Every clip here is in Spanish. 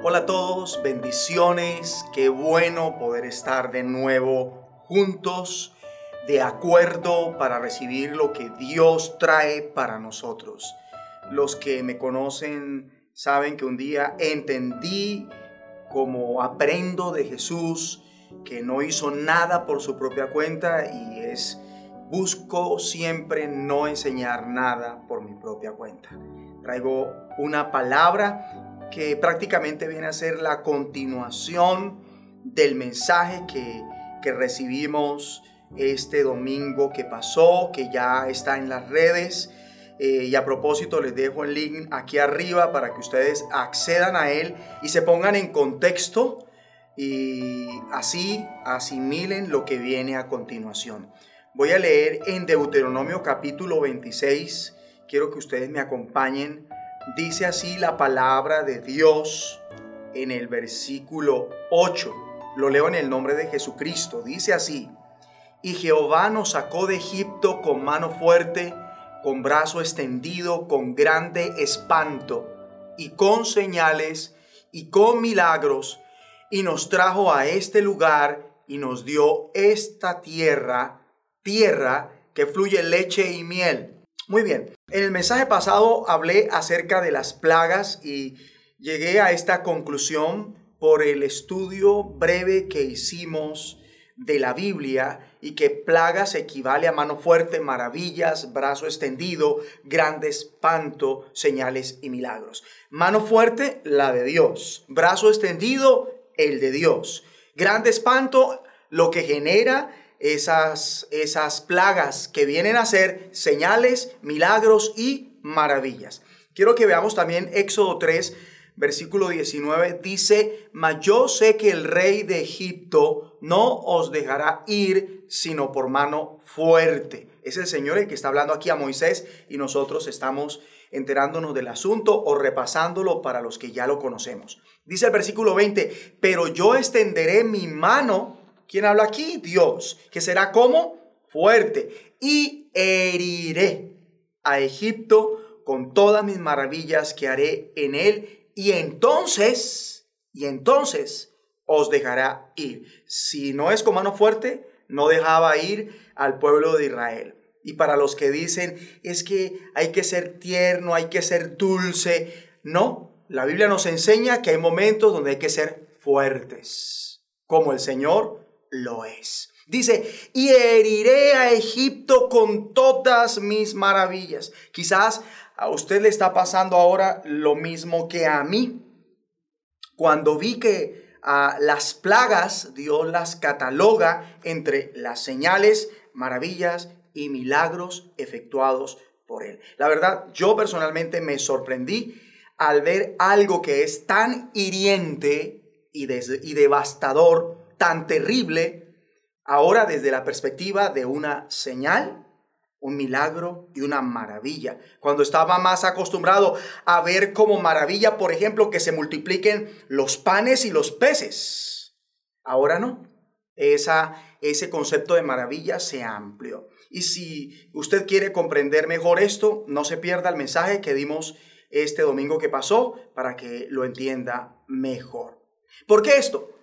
Hola a todos, bendiciones, qué bueno poder estar de nuevo juntos, de acuerdo para recibir lo que Dios trae para nosotros. Los que me conocen saben que un día entendí como aprendo de Jesús, que no hizo nada por su propia cuenta y es busco siempre no enseñar nada por mi propia cuenta. Traigo una palabra que prácticamente viene a ser la continuación del mensaje que, recibimos este domingo que pasó, que ya está en las redes. Eh, y a propósito, les dejo el link aquí arriba para que ustedes accedan a él y se pongan en contexto y así asimilen lo que viene a continuación. Voy a leer en Deuteronomio capítulo 26. Quiero que ustedes me acompañen Dice así la palabra de Dios en el versículo 8. Lo leo en el nombre de Jesucristo. Dice así, y Jehová nos sacó de Egipto con mano fuerte, con brazo extendido, con grande espanto, y con señales, y con milagros, y nos trajo a este lugar, y nos dio esta tierra, tierra que fluye leche y miel muy bien, en el mensaje pasado hablé acerca de las plagas y llegué a esta conclusión por el estudio breve que hicimos de la Biblia y que plagas equivale a mano fuerte, maravillas, brazo extendido, grande espanto, señales y milagros. Mano fuerte, la de Dios. Brazo extendido, el de Dios. Grande espanto, lo que genera esas, esas plagas que vienen a ser señales, milagros y maravillas. Quiero que veamos también Éxodo 3, versículo 19, dice, mas yo sé que el rey de Egipto no os dejará ir sino por mano fuerte. Es el Señor el que está hablando aquí a Moisés y nosotros estamos enterándonos del asunto o repasándolo para los que ya lo conocemos. Dice el versículo 20, pero yo extenderé mi mano ¿Quién habla aquí? Dios, que será como fuerte. Y heriré a Egipto con todas mis maravillas que haré en él. Y entonces, y entonces os dejará ir. Si no es con mano fuerte, no dejaba ir al pueblo de Israel. Y para los que dicen, es que hay que ser tierno, hay que ser dulce. No, la Biblia nos enseña que hay momentos donde hay que ser fuertes, como el Señor lo es. Dice, y heriré a Egipto con todas mis maravillas. Quizás a usted le está pasando ahora lo mismo que a mí. Cuando vi que a las plagas Dios las cataloga entre las señales, maravillas y milagros efectuados por él. La verdad, yo personalmente me sorprendí al ver algo que es tan hiriente y, y devastador tan terrible, ahora desde la perspectiva de una señal, un milagro y una maravilla. Cuando estaba más acostumbrado a ver como maravilla, por ejemplo, que se multipliquen los panes y los peces. Ahora no. Esa, ese concepto de maravilla se amplió. Y si usted quiere comprender mejor esto, no se pierda el mensaje que dimos este domingo que pasó para que lo entienda mejor. ¿Por qué esto?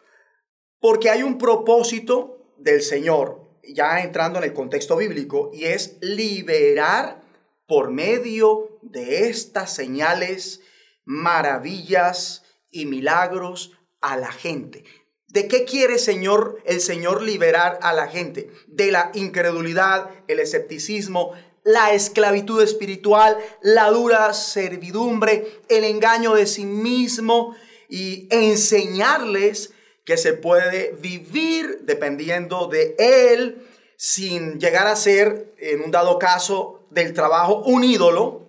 Porque hay un propósito del Señor, ya entrando en el contexto bíblico, y es liberar por medio de estas señales, maravillas y milagros a la gente. ¿De qué quiere Señor, el Señor liberar a la gente? De la incredulidad, el escepticismo, la esclavitud espiritual, la dura servidumbre, el engaño de sí mismo y enseñarles que se puede vivir dependiendo de Él sin llegar a ser, en un dado caso del trabajo, un ídolo.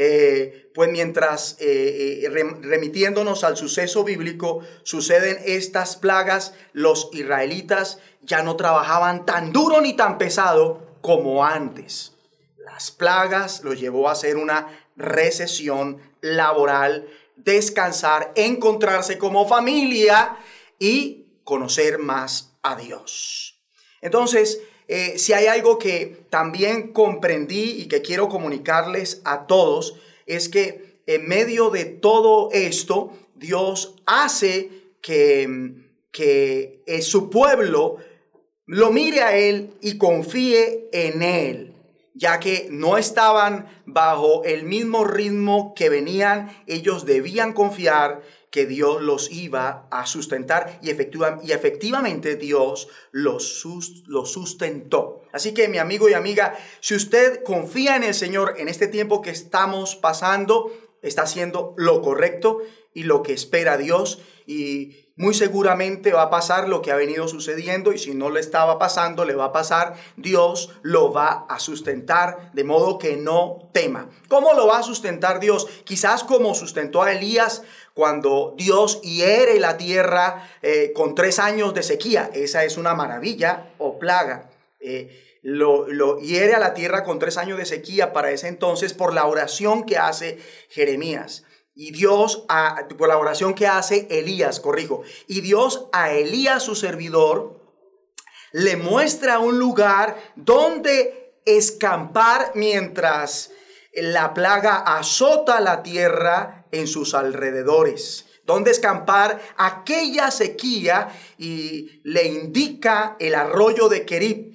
Eh, pues mientras eh, eh, remitiéndonos al suceso bíblico, suceden estas plagas, los israelitas ya no trabajaban tan duro ni tan pesado como antes. Las plagas los llevó a hacer una recesión laboral descansar, encontrarse como familia y conocer más a Dios. Entonces, eh, si hay algo que también comprendí y que quiero comunicarles a todos, es que en medio de todo esto, Dios hace que, que eh, su pueblo lo mire a Él y confíe en Él, ya que no estaban bajo el mismo ritmo que venían, ellos debían confiar que Dios los iba a sustentar y, y efectivamente Dios los, los sustentó. Así que mi amigo y amiga, si usted confía en el Señor en este tiempo que estamos pasando, está haciendo lo correcto y lo que espera Dios y muy seguramente va a pasar lo que ha venido sucediendo y si no le estaba pasando, le va a pasar, Dios lo va a sustentar de modo que no tema. ¿Cómo lo va a sustentar Dios? Quizás como sustentó a Elías cuando Dios hiere la tierra eh, con tres años de sequía. Esa es una maravilla o plaga. Eh, lo, lo, hiere a la tierra con tres años de sequía para ese entonces por la oración que hace Jeremías. Y Dios, a, por la oración que hace Elías, corrijo, y Dios a Elías, su servidor, le muestra un lugar donde escampar mientras la plaga azota la tierra en sus alrededores. Donde escampar aquella sequía y le indica el arroyo de Kerib.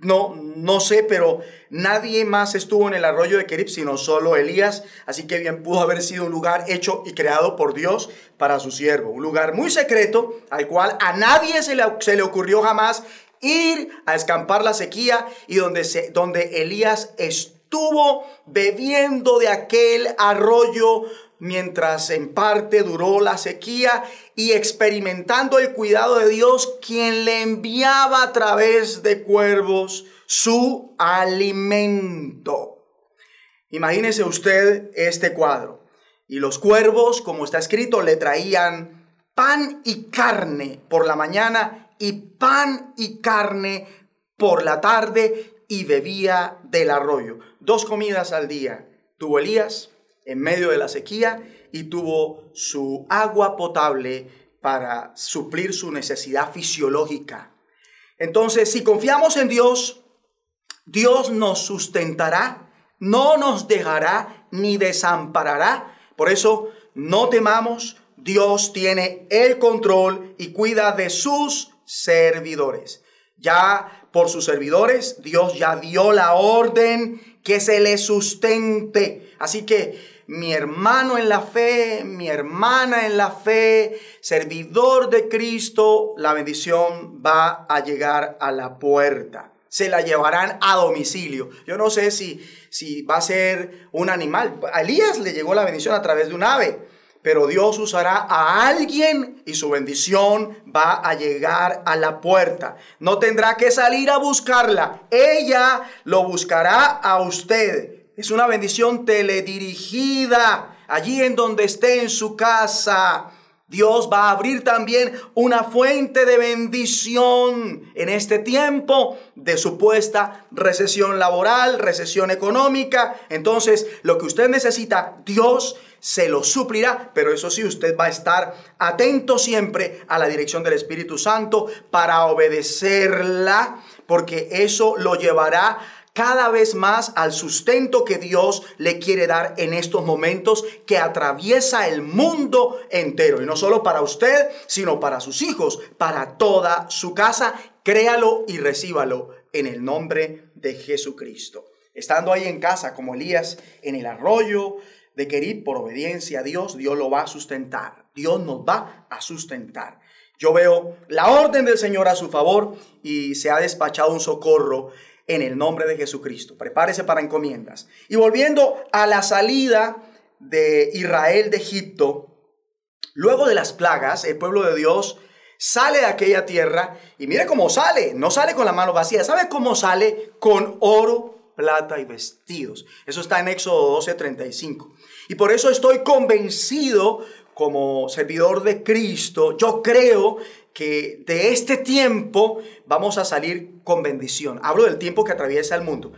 No, no sé, pero nadie más estuvo en el arroyo de Kerib sino solo Elías, así que bien pudo haber sido un lugar hecho y creado por Dios para su siervo, un lugar muy secreto al cual a nadie se le, ocurrió jamás ir a escampar la sequía y donde, donde Elías estuvo bebiendo de aquel arroyo mientras en parte duró la sequía y experimentando el cuidado de Dios, quien le enviaba a través de cuervos su alimento. Imagínese usted este cuadro. Y los cuervos, como está escrito, le traían pan y carne por la mañana y pan y carne por la tarde y bebía del arroyo. Dos comidas al día tuvo Elías en medio de la sequía y tuvo su agua potable para suplir su necesidad fisiológica. Entonces, si confiamos en Dios, Dios nos sustentará, no nos dejará ni desamparará. Por eso, no temamos, Dios tiene el control y cuida de sus servidores. Ya por sus servidores, Dios ya dio la orden que se le sustente. Así que mi hermano en la fe, mi hermana en la fe, servidor de Cristo, la bendición va a llegar a la puerta. Se la llevarán a domicilio. Yo no sé si, si va a ser un animal. A Elías le llegó la bendición a través de un ave, pero Dios usará a alguien y su bendición va a llegar a la puerta. No tendrá que salir a buscarla. Ella lo buscará a usted. Es una bendición teledirigida allí en donde esté en su casa. Dios va a abrir también una fuente de bendición en este tiempo de supuesta recesión laboral, recesión económica. Entonces, lo que usted necesita, Dios se lo suplirá, pero eso sí, usted va a estar atento siempre a la dirección del Espíritu Santo para obedecerla, porque eso lo llevará cada vez más al sustento que Dios le quiere dar en estos momentos que atraviesa el mundo entero. Y no solo para usted, sino para sus hijos, para toda su casa. Créalo y recíbalo en el nombre de Jesucristo. Estando ahí en casa como Elías en el arroyo de Querid por obediencia a Dios, Dios lo va a sustentar. Dios nos va a sustentar. Yo veo la orden del Señor a su favor y se ha despachado un socorro en el nombre de Jesucristo. Prepárese para encomiendas. Y volviendo a la salida de Israel de Egipto, luego de las plagas, el pueblo de Dios sale de aquella tierra y mire cómo sale, no sale con la mano vacía, ¿sabe cómo sale? Con oro, plata y vestidos. Eso está en Éxodo 12:35. Y por eso estoy convencido como servidor de Cristo, yo creo que de este tiempo vamos a salir con bendición. Hablo del tiempo que atraviesa el mundo.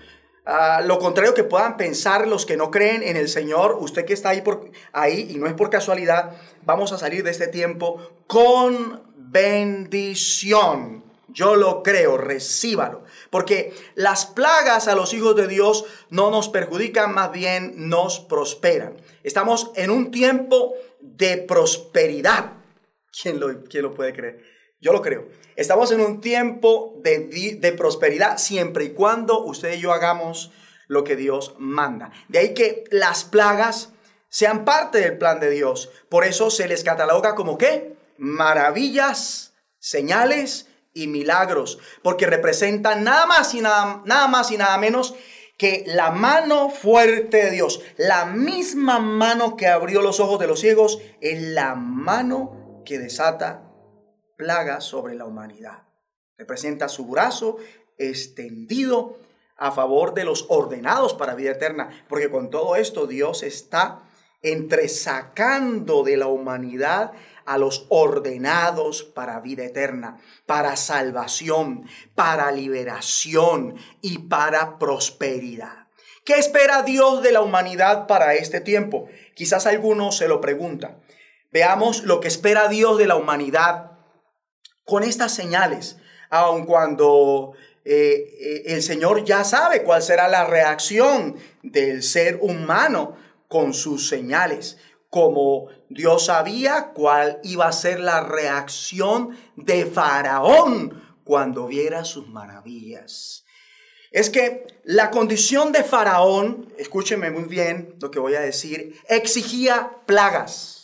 Uh, lo contrario que puedan pensar los que no creen en el Señor, usted que está ahí, por, ahí y no es por casualidad, vamos a salir de este tiempo con bendición. Yo lo creo, recíbalo. Porque las plagas a los hijos de Dios no nos perjudican, más bien nos prosperan. Estamos en un tiempo de prosperidad. ¿Quién lo, quién lo puede creer? Yo lo creo. Estamos en un tiempo de, de prosperidad siempre y cuando usted y yo hagamos lo que Dios manda. De ahí que las plagas sean parte del plan de Dios. Por eso se les cataloga como qué? Maravillas, señales y milagros, porque representan nada más y nada, nada más y nada menos que la mano fuerte de Dios, la misma mano que abrió los ojos de los ciegos, es la mano que desata plagas sobre la humanidad. Representa su brazo extendido a favor de los ordenados para vida eterna, porque con todo esto Dios está entresacando de la humanidad a los ordenados para vida eterna, para salvación, para liberación y para prosperidad. ¿Qué espera Dios de la humanidad para este tiempo? Quizás algunos se lo preguntan. Veamos lo que espera Dios de la humanidad con estas señales, aun cuando eh, eh, el Señor ya sabe cuál será la reacción del ser humano con sus señales, como Dios sabía cuál iba a ser la reacción de Faraón cuando viera sus maravillas. Es que la condición de Faraón, escúcheme muy bien lo que voy a decir, exigía plagas.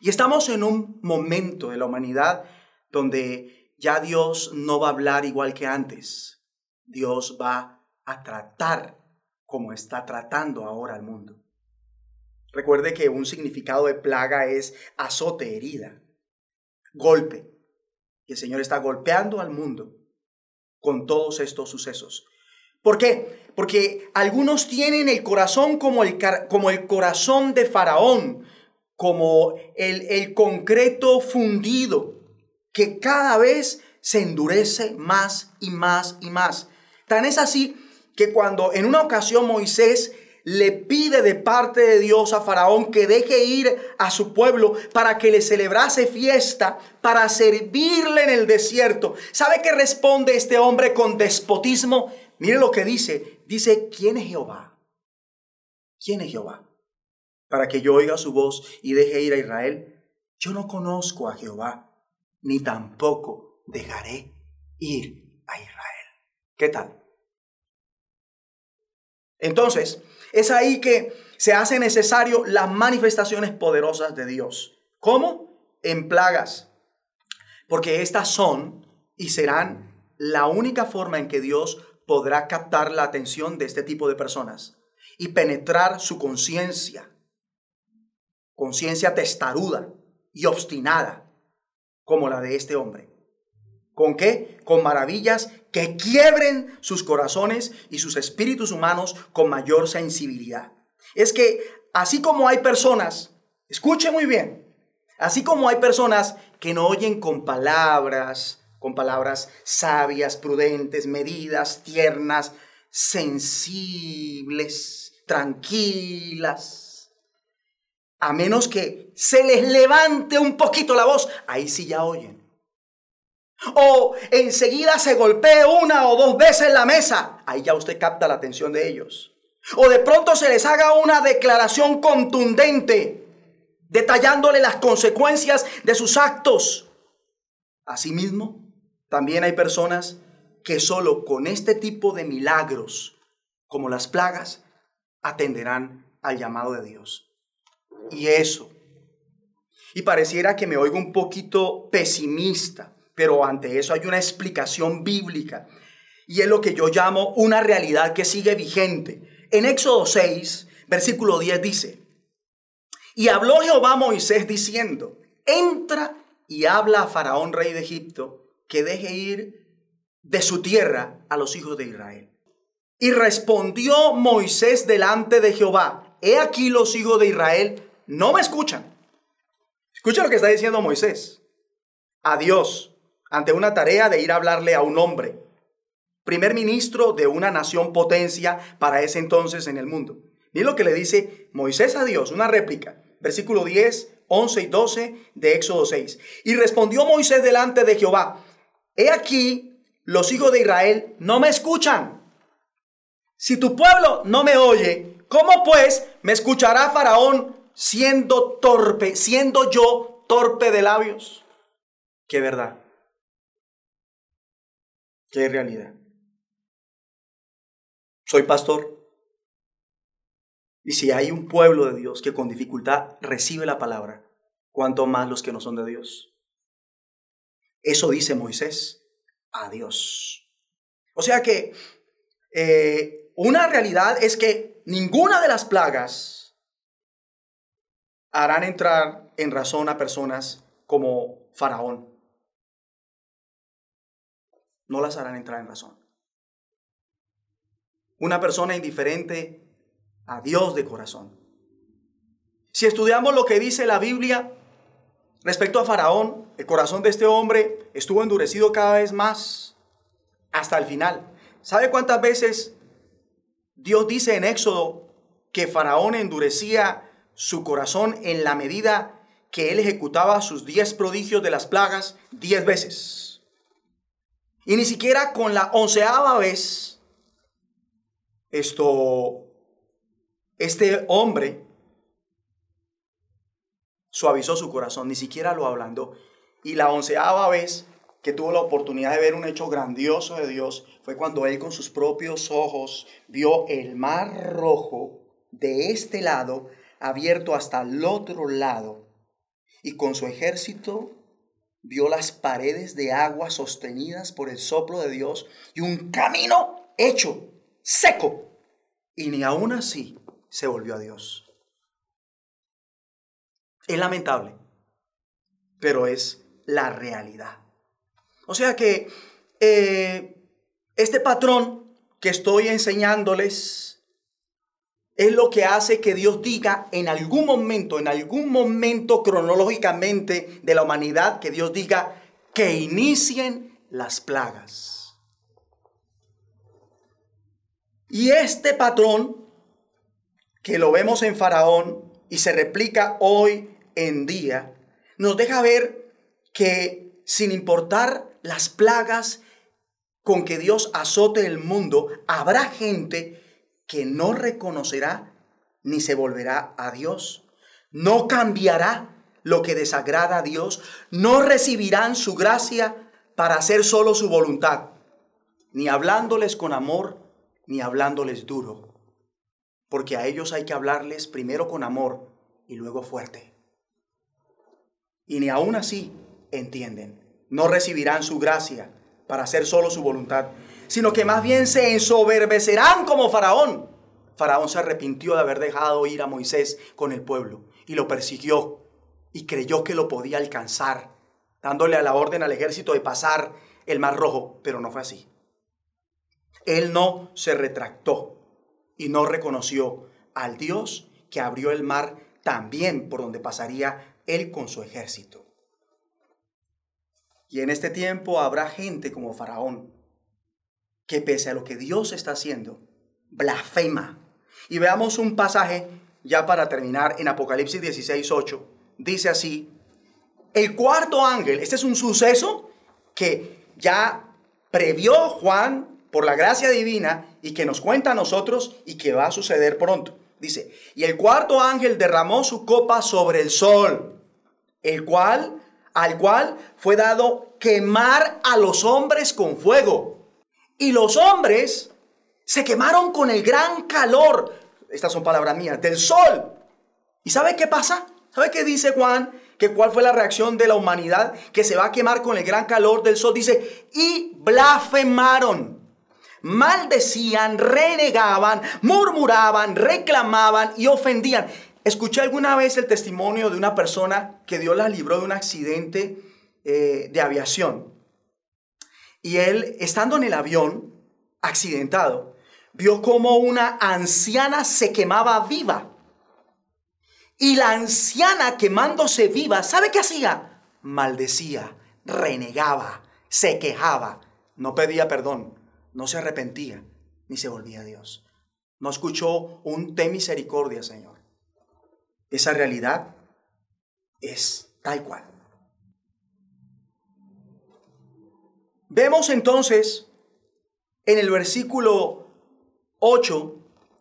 Y estamos en un momento de la humanidad donde ya Dios no va a hablar igual que antes. Dios va a tratar como está tratando ahora al mundo. Recuerde que un significado de plaga es azote, herida, golpe. Y el Señor está golpeando al mundo con todos estos sucesos. ¿Por qué? Porque algunos tienen el corazón como el, como el corazón de Faraón, como el, el concreto fundido, que cada vez se endurece más y más y más. Tan es así que cuando en una ocasión Moisés le pide de parte de Dios a Faraón que deje ir a su pueblo para que le celebrase fiesta, para servirle en el desierto. ¿Sabe qué responde este hombre con despotismo? Mire lo que dice. Dice, ¿quién es Jehová? ¿Quién es Jehová? Para que yo oiga su voz y deje ir a Israel. Yo no conozco a Jehová, ni tampoco dejaré ir a Israel. ¿Qué tal? Entonces, es ahí que se hace necesario las manifestaciones poderosas de Dios. ¿Cómo? En plagas. Porque estas son y serán la única forma en que Dios podrá captar la atención de este tipo de personas y penetrar su conciencia, conciencia testaruda y obstinada, como la de este hombre. ¿Con qué? Con maravillas que quiebren sus corazones y sus espíritus humanos con mayor sensibilidad. Es que así como hay personas, escuche muy bien, así como hay personas que no oyen con palabras, con palabras sabias, prudentes, medidas, tiernas, sensibles, tranquilas, a menos que se les levante un poquito la voz, ahí sí ya oyen. O enseguida se golpee una o dos veces la mesa. Ahí ya usted capta la atención de ellos. O de pronto se les haga una declaración contundente, detallándole las consecuencias de sus actos. Asimismo, también hay personas que solo con este tipo de milagros, como las plagas, atenderán al llamado de Dios. Y eso. Y pareciera que me oigo un poquito pesimista pero ante eso hay una explicación bíblica. Y es lo que yo llamo una realidad que sigue vigente. En Éxodo 6, versículo 10 dice, y habló Jehová a Moisés diciendo, entra y habla a Faraón, rey de Egipto, que deje ir de su tierra a los hijos de Israel. Y respondió Moisés delante de Jehová, he aquí los hijos de Israel no me escuchan. Escucha lo que está diciendo Moisés. A Dios, ante una tarea de ir a hablarle a un hombre, primer ministro de una nación potencia para ese entonces en el mundo. Miren lo que le dice Moisés a Dios, una réplica, versículo 10, 11 y 12 de Éxodo 6. Y respondió Moisés delante de Jehová, he aquí, los hijos de Israel no me escuchan. Si tu pueblo no me oye, ¿cómo pues ¿Me escuchará Faraón siendo torpe, siendo yo torpe de labios? Qué verdad. Qué realidad. Soy pastor. Y si hay un pueblo de Dios que con dificultad recibe la palabra, ¿cuánto más los que no son de Dios? Eso dice Moisés a Dios. O sea que eh, una realidad es que ninguna de las plagas harán entrar en razón a personas como Faraón. No las harán entrar en razón. Una persona indiferente a Dios de corazón. Si estudiamos lo que dice la Biblia respecto a Faraón, el corazón de este hombre estuvo endurecido cada vez más hasta el final. ¿Sabe cuántas veces Dios dice en Éxodo que Faraón endurecía su corazón en la medida que él ejecutaba sus diez prodigios de las plagas diez veces? Y ni siquiera con la onceava vez, esto, este hombre suavizó su corazón, ni siquiera lo hablando. Y la onceava vez que tuvo la oportunidad de ver un hecho grandioso de Dios fue cuando él con sus propios ojos vio el mar rojo de este lado abierto hasta el otro lado y con su ejército vio las paredes de agua sostenidas por el soplo de Dios y un camino hecho seco y ni aún así se volvió a Dios. Es lamentable, pero es la realidad. O sea que eh, este patrón que estoy enseñándoles es lo que hace que Dios diga en algún momento, en algún momento cronológicamente de la humanidad, que Dios diga que inicien las plagas. Y este patrón, que lo vemos en Faraón y se replica hoy en día, nos deja ver que sin importar las plagas con que Dios azote el mundo, habrá gente que no reconocerá ni se volverá a Dios. No cambiará lo que desagrada a Dios. No recibirán su gracia para hacer solo su voluntad. Ni hablándoles con amor, ni hablándoles duro. Porque a ellos hay que hablarles primero con amor y luego fuerte. Y ni aún así entienden no recibirán su gracia para hacer solo su voluntad, sino que más bien se ensoberbecerán como Faraón. Faraón se arrepintió de haber dejado ir a Moisés con el pueblo y lo persiguió y creyó que lo podía alcanzar, dándole la orden al ejército de pasar el mar rojo, pero no fue así. Él no se retractó y no reconoció al Dios que abrió el mar también por donde pasaría él con su ejército. Y en este tiempo habrá gente como Faraón, que pese a lo que Dios está haciendo, blasfema. Y veamos un pasaje ya para terminar en Apocalipsis 16, 8. Dice así, el cuarto ángel, este es un suceso que ya previó Juan por la gracia divina y que nos cuenta a nosotros y que va a suceder pronto. Dice, y el cuarto ángel derramó su copa sobre el sol, el cual al cual fue dado quemar a los hombres con fuego. Y los hombres se quemaron con el gran calor, estas son palabras mías, del sol. ¿Y sabe qué pasa? ¿Sabe qué dice Juan? Que cuál fue la reacción de la humanidad que se va a quemar con el gran calor del sol. Dice, y blasfemaron, maldecían, renegaban, murmuraban, reclamaban y ofendían. Escuché alguna vez el testimonio de una persona que Dios la libró de un accidente eh, de aviación. Y él, estando en el avión, accidentado, vio como una anciana se quemaba viva. Y la anciana quemándose viva, ¿sabe qué hacía? Maldecía, renegaba, se quejaba, no pedía perdón, no se arrepentía, ni se volvía a Dios. No escuchó un té misericordia, Señor. Esa realidad es tal cual. Vemos entonces en el versículo 8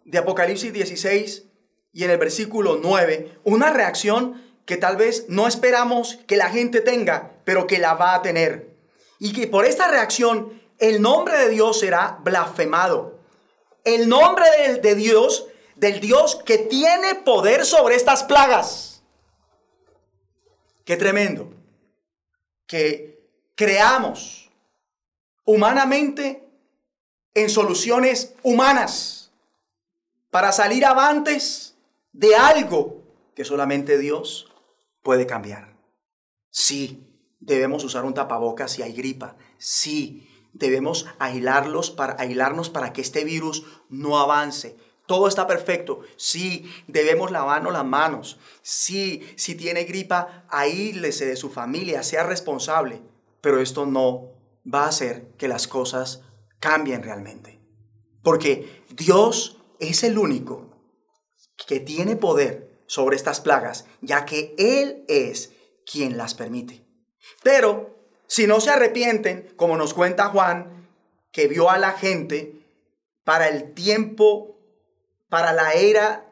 de Apocalipsis 16 y en el versículo 9 una reacción que tal vez no esperamos que la gente tenga, pero que la va a tener. Y que por esta reacción el nombre de Dios será blasfemado. El nombre de, de Dios, del Dios que tiene poder sobre estas plagas. Qué tremendo. Que creamos humanamente en soluciones humanas para salir avantes de algo que solamente Dios puede cambiar. Sí, debemos usar un tapabocas si hay gripa. Sí, debemos aislarlos para, aislarnos para que este virus no avance. Todo está perfecto. Sí, debemos lavarnos las manos. Sí, si tiene gripa, aíslese de su familia, sea responsable. Pero esto no va a hacer que las cosas cambien realmente. Porque Dios es el único que tiene poder sobre estas plagas, ya que Él es quien las permite. Pero si no se arrepienten, como nos cuenta Juan, que vio a la gente para el tiempo, para la era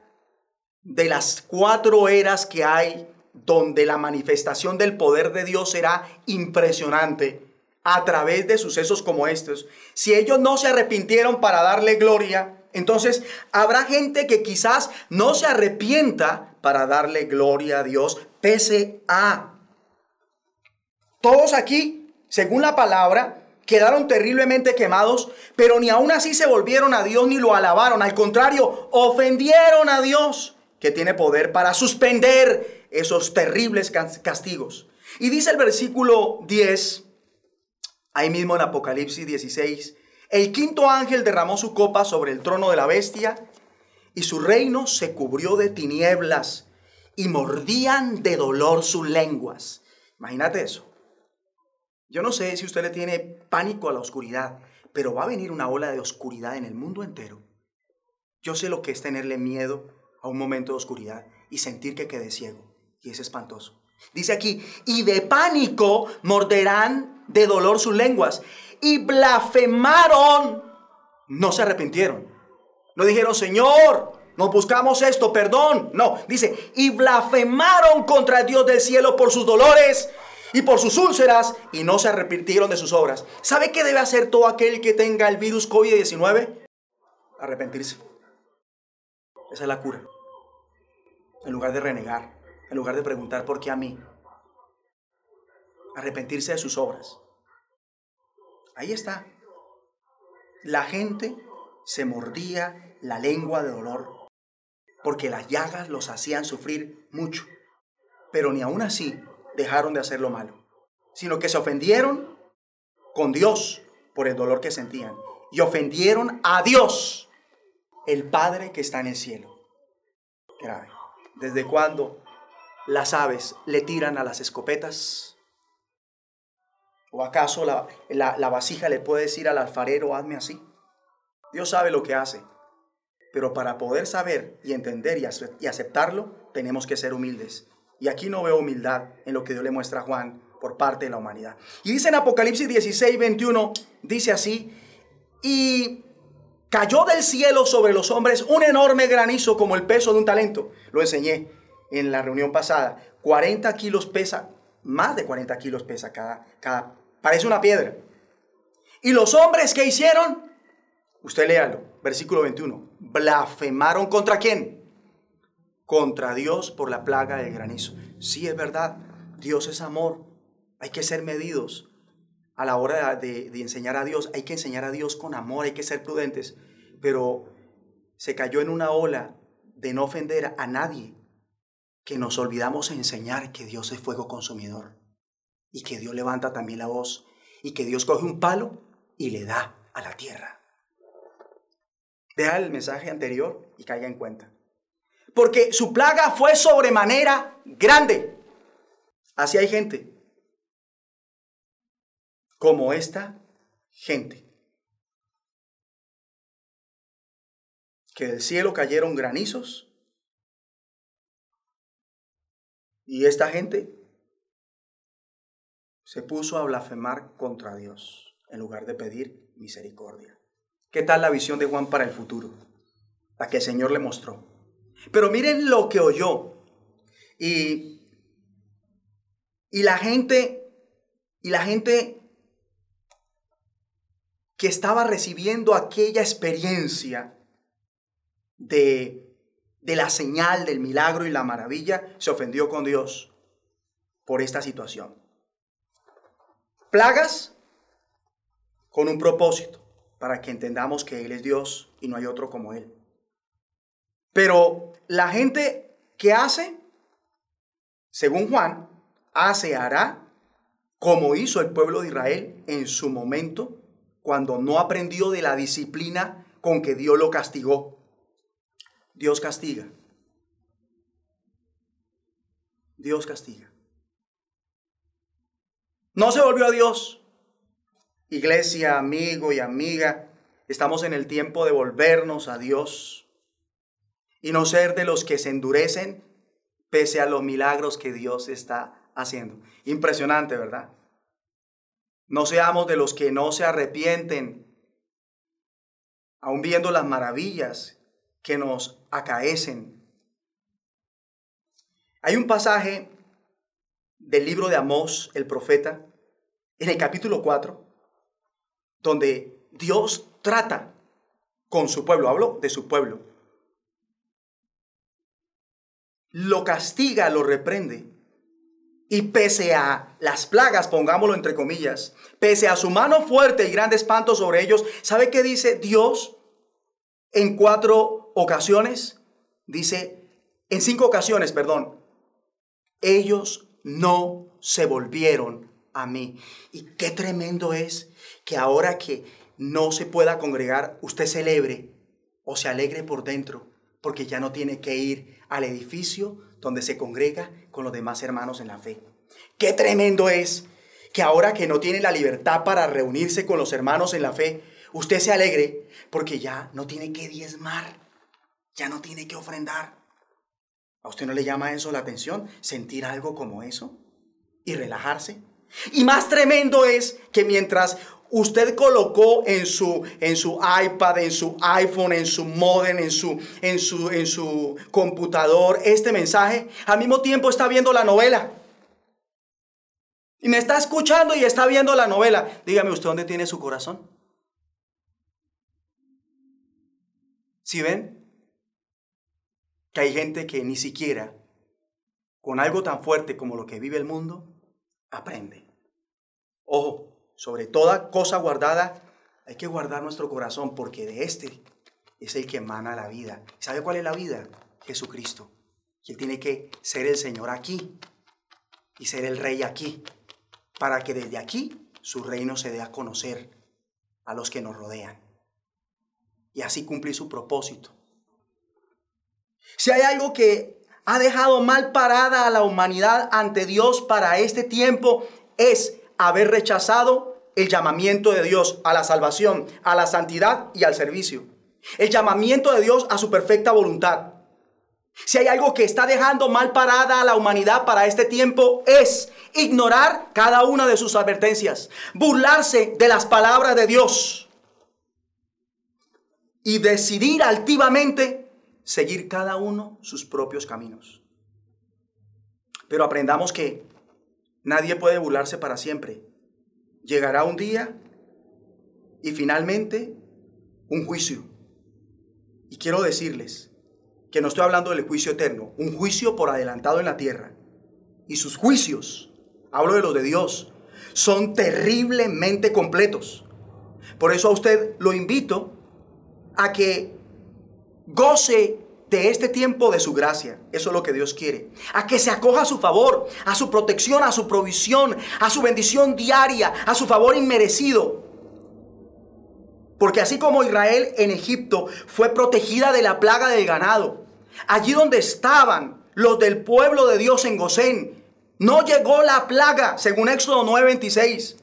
de las cuatro eras que hay, donde la manifestación del poder de Dios será impresionante a través de sucesos como estos, si ellos no se arrepintieron para darle gloria, entonces habrá gente que quizás no se arrepienta para darle gloria a Dios, pese a. Todos aquí, según la palabra, quedaron terriblemente quemados, pero ni aún así se volvieron a Dios ni lo alabaron. Al contrario, ofendieron a Dios, que tiene poder para suspender esos terribles castigos. Y dice el versículo 10, Ahí mismo en Apocalipsis 16, el quinto ángel derramó su copa sobre el trono de la bestia y su reino se cubrió de tinieblas y mordían de dolor sus lenguas. Imagínate eso. Yo no sé si usted le tiene pánico a la oscuridad, pero va a venir una ola de oscuridad en el mundo entero. Yo sé lo que es tenerle miedo a un momento de oscuridad y sentir que quede ciego. Y es espantoso. Dice aquí, y de pánico morderán de dolor sus lenguas. Y blasfemaron, no se arrepintieron. No dijeron, Señor, nos buscamos esto, perdón. No, dice, y blasfemaron contra Dios del cielo por sus dolores y por sus úlceras y no se arrepintieron de sus obras. ¿Sabe qué debe hacer todo aquel que tenga el virus COVID-19? Arrepentirse. Esa es la cura. En lugar de renegar en lugar de preguntar por qué a mí. Arrepentirse de sus obras. Ahí está. La gente se mordía la lengua de dolor porque las llagas los hacían sufrir mucho. Pero ni aún así dejaron de hacer lo malo, sino que se ofendieron con Dios por el dolor que sentían y ofendieron a Dios, el Padre que está en el cielo. Grave. ¿Desde cuándo las aves le tiran a las escopetas? ¿O acaso la, la, vasija le puede decir al alfarero, hazme así? Dios sabe lo que hace, pero para poder saber y entender y aceptarlo, tenemos que ser humildes. Y aquí no veo humildad en lo que Dios le muestra a Juan por parte de la humanidad. Y dice en Apocalipsis 16, 21, dice así, y cayó del cielo sobre los hombres un enorme granizo como el peso de un talento. Lo enseñé en la reunión pasada. 40 kilos pesa, más de 40 kilos pesa cada, cada, parece una piedra. Y los hombres que hicieron, usted léalo, versículo 21, blasfemaron contra quién? Contra Dios por la plaga del granizo. Sí, es verdad, Dios es amor, hay que ser medidos. A la hora de, de enseñar a Dios, hay que enseñar a Dios con amor, hay que ser prudentes. Pero se cayó en una ola de no ofender a nadie, que nos olvidamos enseñar que Dios es fuego consumidor y que Dios levanta también la voz y que Dios coge un palo y le da a la tierra. Vea el mensaje anterior y caiga en cuenta. Porque su plaga fue sobremanera grande. Así hay gente. Como esta gente. Que del cielo cayeron granizos Y esta gente se puso a blasfemar contra Dios en lugar de pedir misericordia. ¿Qué tal la visión de Juan para el futuro? La que el Señor le mostró. Pero miren lo que oyó. Y, y la gente, y la gente que estaba recibiendo aquella experiencia de, de la señal del milagro y la maravilla, se ofendió con Dios por esta situación. Plagas con un propósito, para que entendamos que Él es Dios y no hay otro como Él. Pero la gente que hace, según Juan, hace, hará, como hizo el pueblo de Israel en su momento, cuando no aprendió de la disciplina con que Dios lo castigó. Dios castiga. Dios castiga. No se volvió a Dios. Iglesia, amigo y amiga, estamos en el tiempo de volvernos a Dios y no ser de los que se endurecen pese a los milagros que Dios está haciendo. Impresionante, ¿verdad? No seamos de los que no se arrepienten, aun viendo las maravillas que nos acaecen. Hay un pasaje del libro de Amós, el profeta, en el capítulo 4, donde Dios trata con su pueblo, hablo de su pueblo, lo castiga, lo reprende, y pese a las plagas, pongámoslo entre comillas, pese a su mano fuerte y grande espanto sobre ellos, ¿sabe qué dice Dios en cuatro ocasiones? Dice, en cinco ocasiones, perdón, ellos no se volvieron a mí. Y qué tremendo es que ahora que no se pueda congregar, usted celebre o se alegre por dentro, porque ya no tiene que ir al edificio donde se congrega con los demás hermanos en la fe. Qué tremendo es que ahora que no tiene la libertad para reunirse con los hermanos en la fe, usted se alegre porque ya no tiene que diezmar, ya no tiene que ofrendar. ¿A usted no le llama eso la atención? ¿Sentir algo como eso? ¿Y relajarse? Y más tremendo es que mientras usted colocó en su, en su iPad, en su iPhone, en su modem, en su, en, su, en su computador este mensaje, al mismo tiempo está viendo la novela. Y me está escuchando y está viendo la novela. Dígame usted dónde tiene su corazón. ¿Sí ven? que hay gente que ni siquiera con algo tan fuerte como lo que vive el mundo, aprende. Ojo, sobre toda cosa guardada, hay que guardar nuestro corazón porque de este es el que emana la vida. ¿Sabe cuál es la vida? Jesucristo. Que tiene que ser el Señor aquí y ser el Rey aquí, para que desde aquí su reino se dé a conocer a los que nos rodean. Y así cumplir su propósito si hay algo que ha dejado mal parada a la humanidad ante Dios para este tiempo, es haber rechazado el llamamiento de Dios a la salvación, a la santidad y al servicio. El llamamiento de Dios a su perfecta voluntad. Si hay algo que está dejando mal parada a la humanidad para este tiempo es ignorar cada una de sus advertencias, burlarse de las palabras de Dios y decidir altivamente seguir cada uno sus propios caminos. Pero aprendamos que nadie puede burlarse para siempre. Llegará un día y finalmente un juicio. Y quiero decirles que no estoy hablando del juicio eterno, un juicio por adelantado en la tierra. Y sus juicios, hablo de los de Dios, son terriblemente completos. Por eso a usted lo invito a que goce de este tiempo de su gracia. Eso es lo que Dios quiere. A que se acoja a su favor, a su protección, a su provisión, a su bendición diaria, a su favor inmerecido. Porque así como Israel en Egipto fue protegida de la plaga del ganado, allí donde estaban los del pueblo de Dios en Gosén, no llegó la plaga, según Éxodo 9:26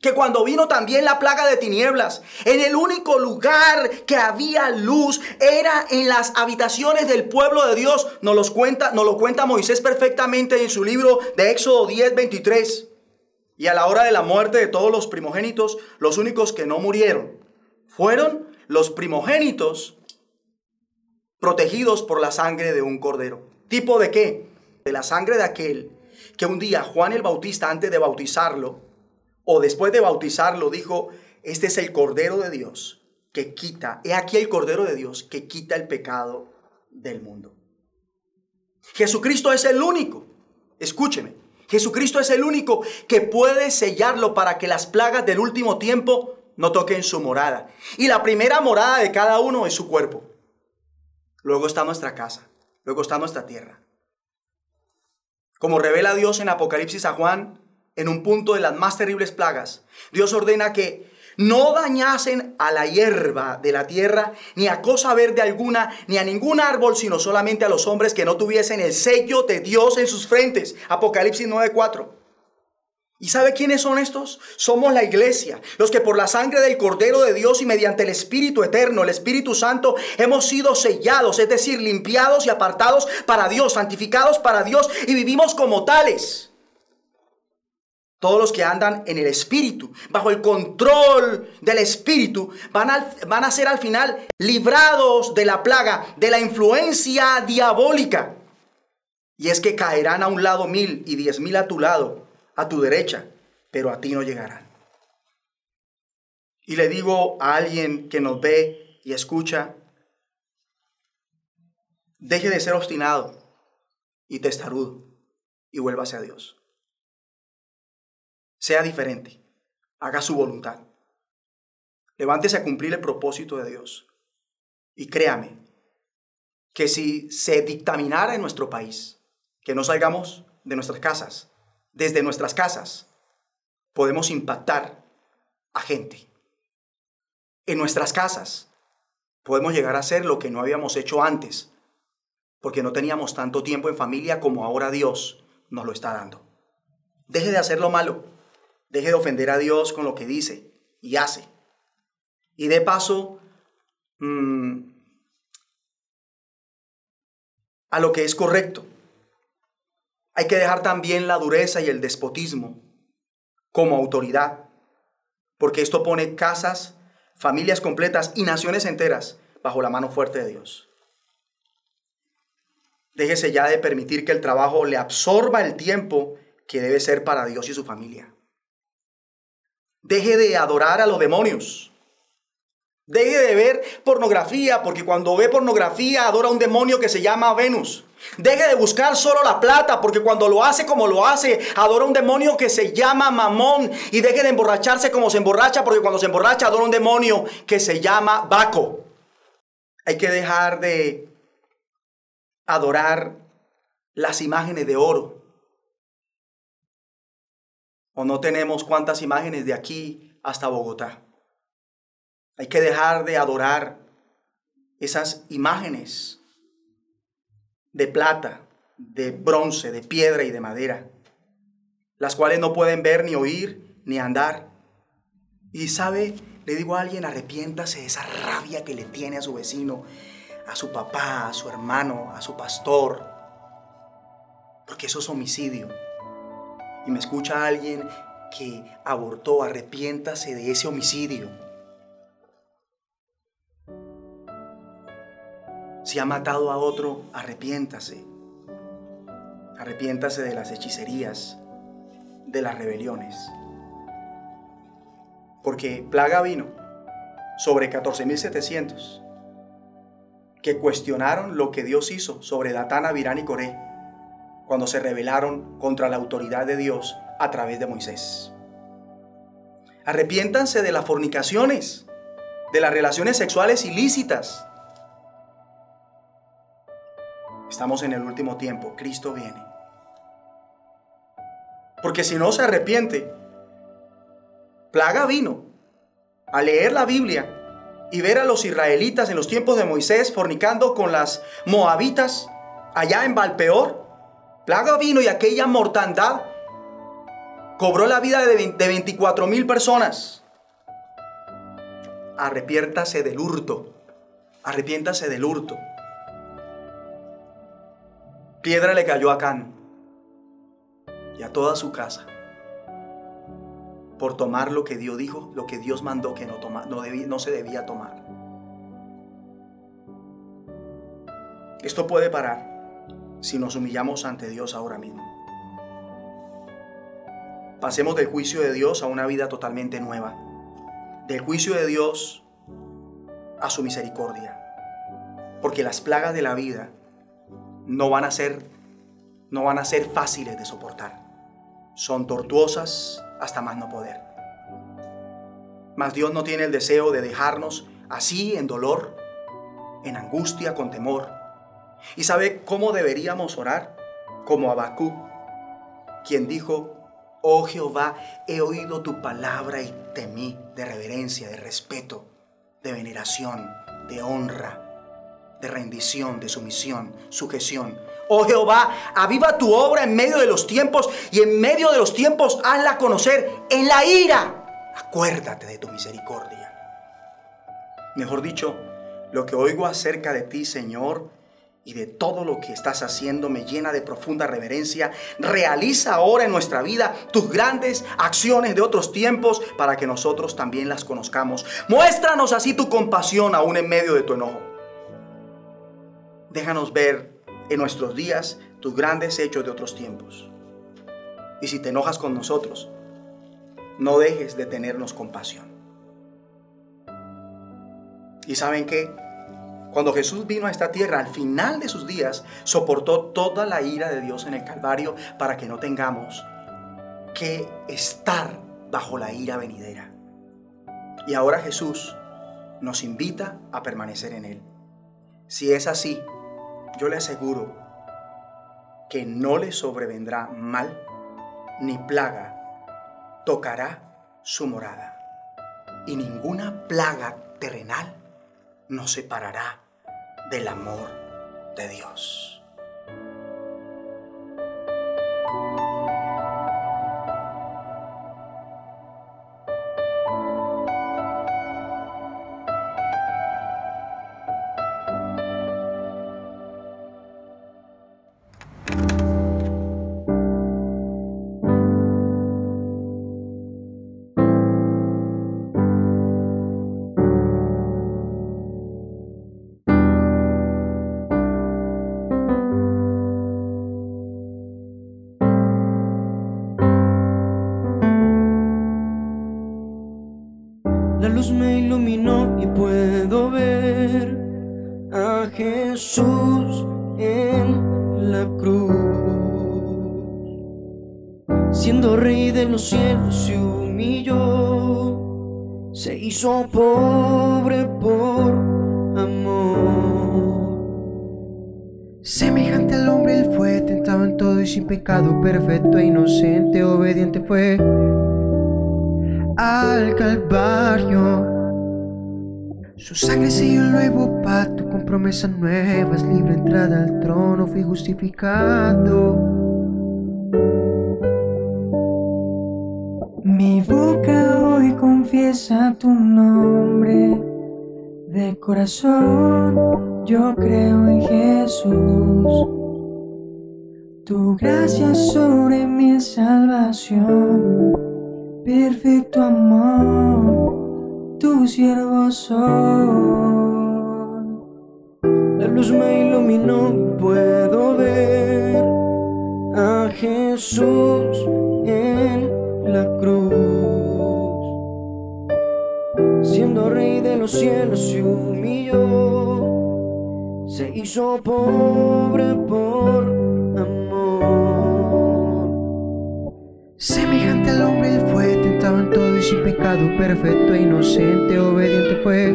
que cuando vino también la plaga de tinieblas, en el único lugar que había luz era en las habitaciones del pueblo de Dios. Nos, los cuenta, nos lo cuenta Moisés perfectamente en su libro de Éxodo 10, 23. Y a la hora de la muerte de todos los primogénitos, los únicos que no murieron fueron los primogénitos protegidos por la sangre de un cordero. ¿Tipo de qué? De la sangre de aquel que un día Juan el Bautista, antes de bautizarlo, o después de bautizarlo, dijo, este es el Cordero de Dios que quita, he aquí el Cordero de Dios que quita el pecado del mundo. Jesucristo es el único, escúcheme, Jesucristo es el único que puede sellarlo para que las plagas del último tiempo no toquen su morada. Y la primera morada de cada uno es su cuerpo. Luego está nuestra casa, luego está nuestra tierra. Como revela Dios en Apocalipsis a Juan, en un punto de las más terribles plagas, Dios ordena que no dañasen a la hierba de la tierra, ni a cosa verde alguna, ni a ningún árbol, sino solamente a los hombres que no tuviesen el sello de Dios en sus frentes. Apocalipsis 9:4. ¿Y sabe quiénes son estos? Somos la iglesia, los que por la sangre del Cordero de Dios y mediante el Espíritu Eterno, el Espíritu Santo, hemos sido sellados, es decir, limpiados y apartados para Dios, santificados para Dios y vivimos como tales. Todos los que andan en el Espíritu, bajo el control del Espíritu, van a, van a ser al final librados de la plaga, de la influencia diabólica. Y es que caerán a un lado mil y diez mil a tu lado, a tu derecha, pero a ti no llegarán. Y le digo a alguien que nos ve y escucha, deje de ser obstinado y testarudo y vuélvase a Dios sea diferente, haga su voluntad. Levántese a cumplir el propósito de Dios. Y créame que si se dictaminara en nuestro país que no salgamos de nuestras casas, desde nuestras casas, podemos impactar a gente. En nuestras casas podemos llegar a hacer lo que no habíamos hecho antes, porque no teníamos tanto tiempo en familia como ahora Dios nos lo está dando. Deje de hacer lo malo Deje de ofender a Dios con lo que dice y hace. Y de paso, mm, a lo que es correcto. Hay que dejar también la dureza y el despotismo como autoridad, porque esto pone casas, familias completas y naciones enteras bajo la mano fuerte de Dios. Déjese ya de permitir que el trabajo le absorba el tiempo que debe ser para Dios y su familia. Deje de adorar a los demonios. Deje de ver pornografía, porque cuando ve pornografía adora a un demonio que se llama Venus. Deje de buscar solo la plata, porque cuando lo hace como lo hace, adora a un demonio que se llama Mamón. Y deje de emborracharse como se emborracha, porque cuando se emborracha adora a un demonio que se llama Baco. Hay que dejar de adorar las imágenes de oro o no tenemos cuántas imágenes de aquí hasta Bogotá. Hay que dejar de adorar esas imágenes de plata, de bronce, de piedra y de madera, las cuales no pueden ver ni oír ni andar. Y sabe, le digo a alguien, arrepiéntase de esa rabia que le tiene a su vecino, a su papá, a su hermano, a su pastor, porque eso es homicidio y me escucha alguien que abortó, arrepiéntase de ese homicidio. Si ha matado a otro, arrepiéntase. Arrepiéntase de las hechicerías, de las rebeliones. Porque plaga vino sobre 14.700 que cuestionaron lo que Dios hizo sobre Datán, Abirán y Coré cuando se rebelaron contra la autoridad de Dios a través de Moisés. Arrepiéntanse de las fornicaciones, de las relaciones sexuales ilícitas. Estamos en el último tiempo, Cristo viene. Porque si no se arrepiente, plaga vino a leer la Biblia y ver a los israelitas en los tiempos de Moisés fornicando con las moabitas allá en Valpeor plaga vino y aquella mortandad cobró la vida de 24 mil personas. Arrepiéntase del hurto. Arrepiéntase del hurto. Piedra le cayó a Can y a toda su casa por tomar lo que Dios dijo, lo que Dios mandó que no, no, no se debía tomar. Esto puede parar si nos humillamos ante Dios ahora mismo. Pasemos del juicio de Dios a una vida totalmente nueva. Del juicio de Dios a su misericordia. Porque las plagas de la vida no van a ser no van a ser fáciles de soportar. Son tortuosas hasta más no poder. Mas Dios no tiene el deseo de dejarnos así en dolor, en angustia, con temor. ¿Y sabe cómo deberíamos orar? Como Abacú, quien dijo, Oh Jehová, he oído tu palabra y temí de reverencia, de respeto, de veneración, de honra, de rendición, de sumisión, sujeción. Oh Jehová, aviva tu obra en medio de los tiempos y en medio de los tiempos hazla conocer en la ira acuérdate de tu misericordia. Mejor dicho, lo que oigo acerca de ti, Señor, y de todo lo que estás haciendo me llena de profunda reverencia. Realiza ahora en nuestra vida tus grandes acciones de otros tiempos para que nosotros también las conozcamos. Muéstranos así tu compasión aún en medio de tu enojo. Déjanos ver en nuestros días tus grandes hechos de otros tiempos. Y si te enojas con nosotros, no dejes de tenernos compasión. ¿Y saben qué? Cuando Jesús vino a esta tierra, al final de sus días, soportó toda la ira de Dios en el Calvario para que no tengamos que estar bajo la ira venidera. Y ahora Jesús nos invita a permanecer en Él. Si es así, yo le aseguro que no le sobrevendrá mal ni plaga tocará su morada, y ninguna plaga terrenal nos separará del amor de Dios. Hizo pobre por amor. Semejante al hombre él fue, tentado en todo y sin pecado, perfecto e inocente, obediente fue al Calvario. Su sangre selló un nuevo pacto con promesas nuevas, libre entrada al trono, fui justificado. Confiesa tu nombre, de corazón yo creo en Jesús. Tu gracia sobre mi salvación perfecto amor, tu siervo soy. La luz me iluminó, puedo ver a Jesús en la cruz. Siendo rey de los cielos se humilló, se hizo pobre por sin pecado, perfecto e inocente, obediente fue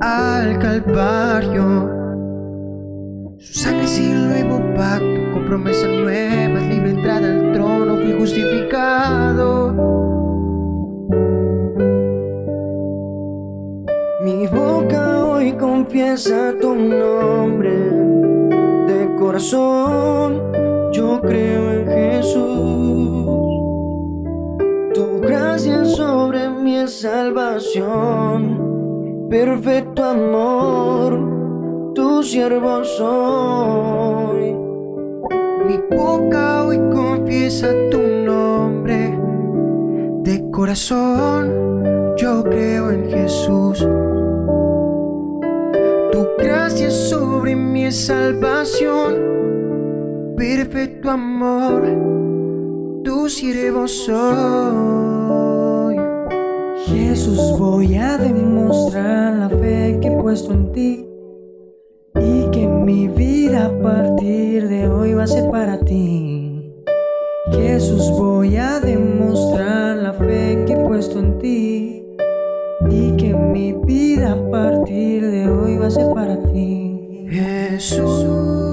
al Calvario. Su sangre sin nuevo pacto, con promesas nuevas, confiesa tu nombre, de corazón yo creo en Jesús gracia sobre mi salvación, perfecto amor, tu siervo soy. Mi boca hoy confiesa tu nombre, de corazón yo creo en Jesús. Tu gracia sobre mi salvación. Perfecto amor, tu siervo soy. Jesús, voy a demostrar la fe que he puesto en ti y que mi vida a partir de hoy va a ser para ti. Jesús, voy a demostrar la fe que he puesto en ti mi vida a partir de hoy va a ser para ti. Jesús.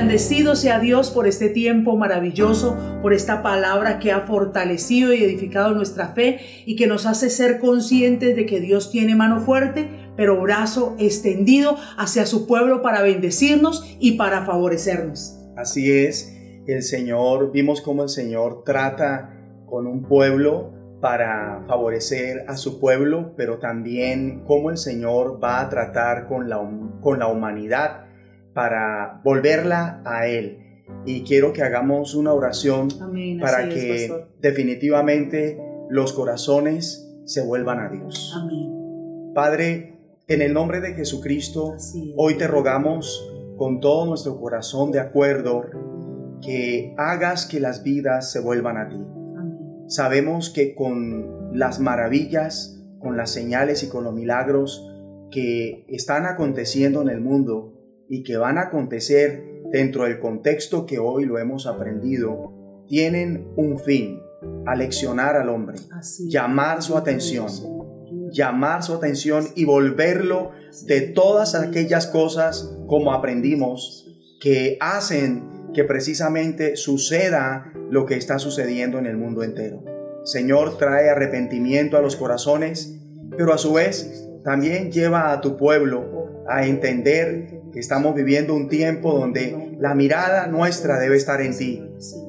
Engrandecido sea Dios por este tiempo maravilloso, por esta palabra que ha fortalecido y edificado nuestra fe y que nos hace ser conscientes de que Dios tiene mano fuerte, pero brazo extendido hacia su pueblo para bendecirnos y para favorecernos. Así es, el Señor, vimos cómo el Señor trata con un pueblo para favorecer a su pueblo, pero también cómo el Señor va a tratar con la, con la humanidad para volverla a Él. Y quiero que hagamos una oración Amén. para es, que definitivamente los corazones se vuelvan a Dios. Amén. Padre, en el nombre de Jesucristo. Hoy te rogamos con todo nuestro corazón de acuerdo que hagas que las vidas se vuelvan a ti. Amén. Sabemos que con las maravillas, con las señales y con los milagros que están aconteciendo en el mundo y que van a acontecer dentro del contexto que hoy lo hemos aprendido, tienen un fin, aleccionar al hombre, Así llamar su atención, llamar su atención y volverlo de todas aquellas cosas como aprendimos que hacen que precisamente suceda lo que está sucediendo en el mundo entero. Señor, trae arrepentimiento a los corazones, pero a su vez también lleva a tu pueblo a entender que estamos viviendo un tiempo donde la mirada nuestra debe estar en ti,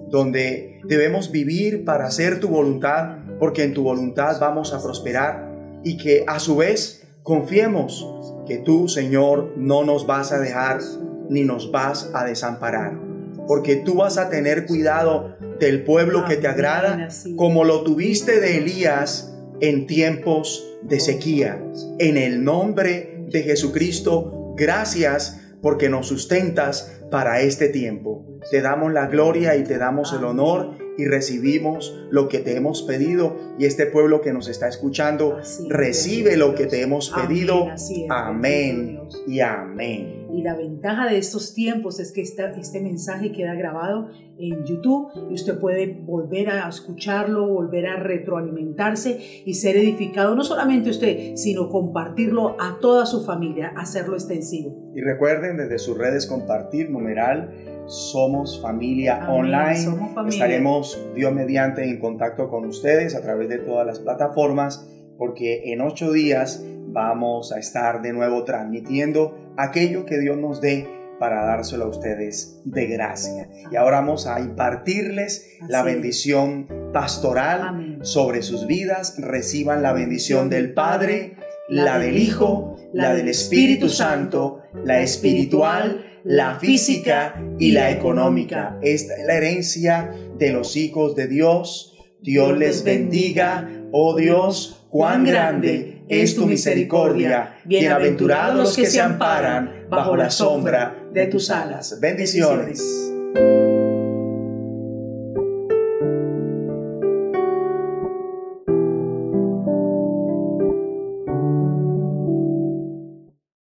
donde debemos vivir para hacer tu voluntad, porque en tu voluntad vamos a prosperar y que a su vez confiemos que tú, Señor, no nos vas a dejar ni nos vas a desamparar, porque tú vas a tener cuidado del pueblo que te agrada, como lo tuviste de Elías en tiempos de sequía. En el nombre de Jesucristo, gracias porque nos sustentas para este tiempo. Te damos la gloria y te damos el honor y recibimos lo que te hemos pedido y este pueblo que nos está escuchando Así es. recibe lo que te hemos pedido. es. Amén y amén. Y la ventaja de estos tiempos es que esta- este mensaje queda grabado en YouTube y usted puede volver a escucharlo, volver a retroalimentarse y ser edificado, no solamente usted, sino compartirlo a toda su familia, hacerlo extensivo. Y recuerden desde sus redes compartir numeral Somos Familia Amén, Online. somos familia. Estaremos Dios mediante en contacto con ustedes a través de todas las plataformas porque en ocho días vamos a estar de nuevo transmitiendo aquello que Dios nos dé para dárselo a ustedes de gracia. Y ahora vamos a impartirles la Así bendición pastoral Amén. sobre sus vidas. Reciban la bendición del Padre, la del Hijo, la del Espíritu Santo, la espiritual, la física y la económica. Esta es la herencia de los hijos de Dios. Dios les bendiga, oh Dios, cuán grande es tu misericordia. Bienaventurados los que se amparan bajo la sombra de tus alas. Bendiciones.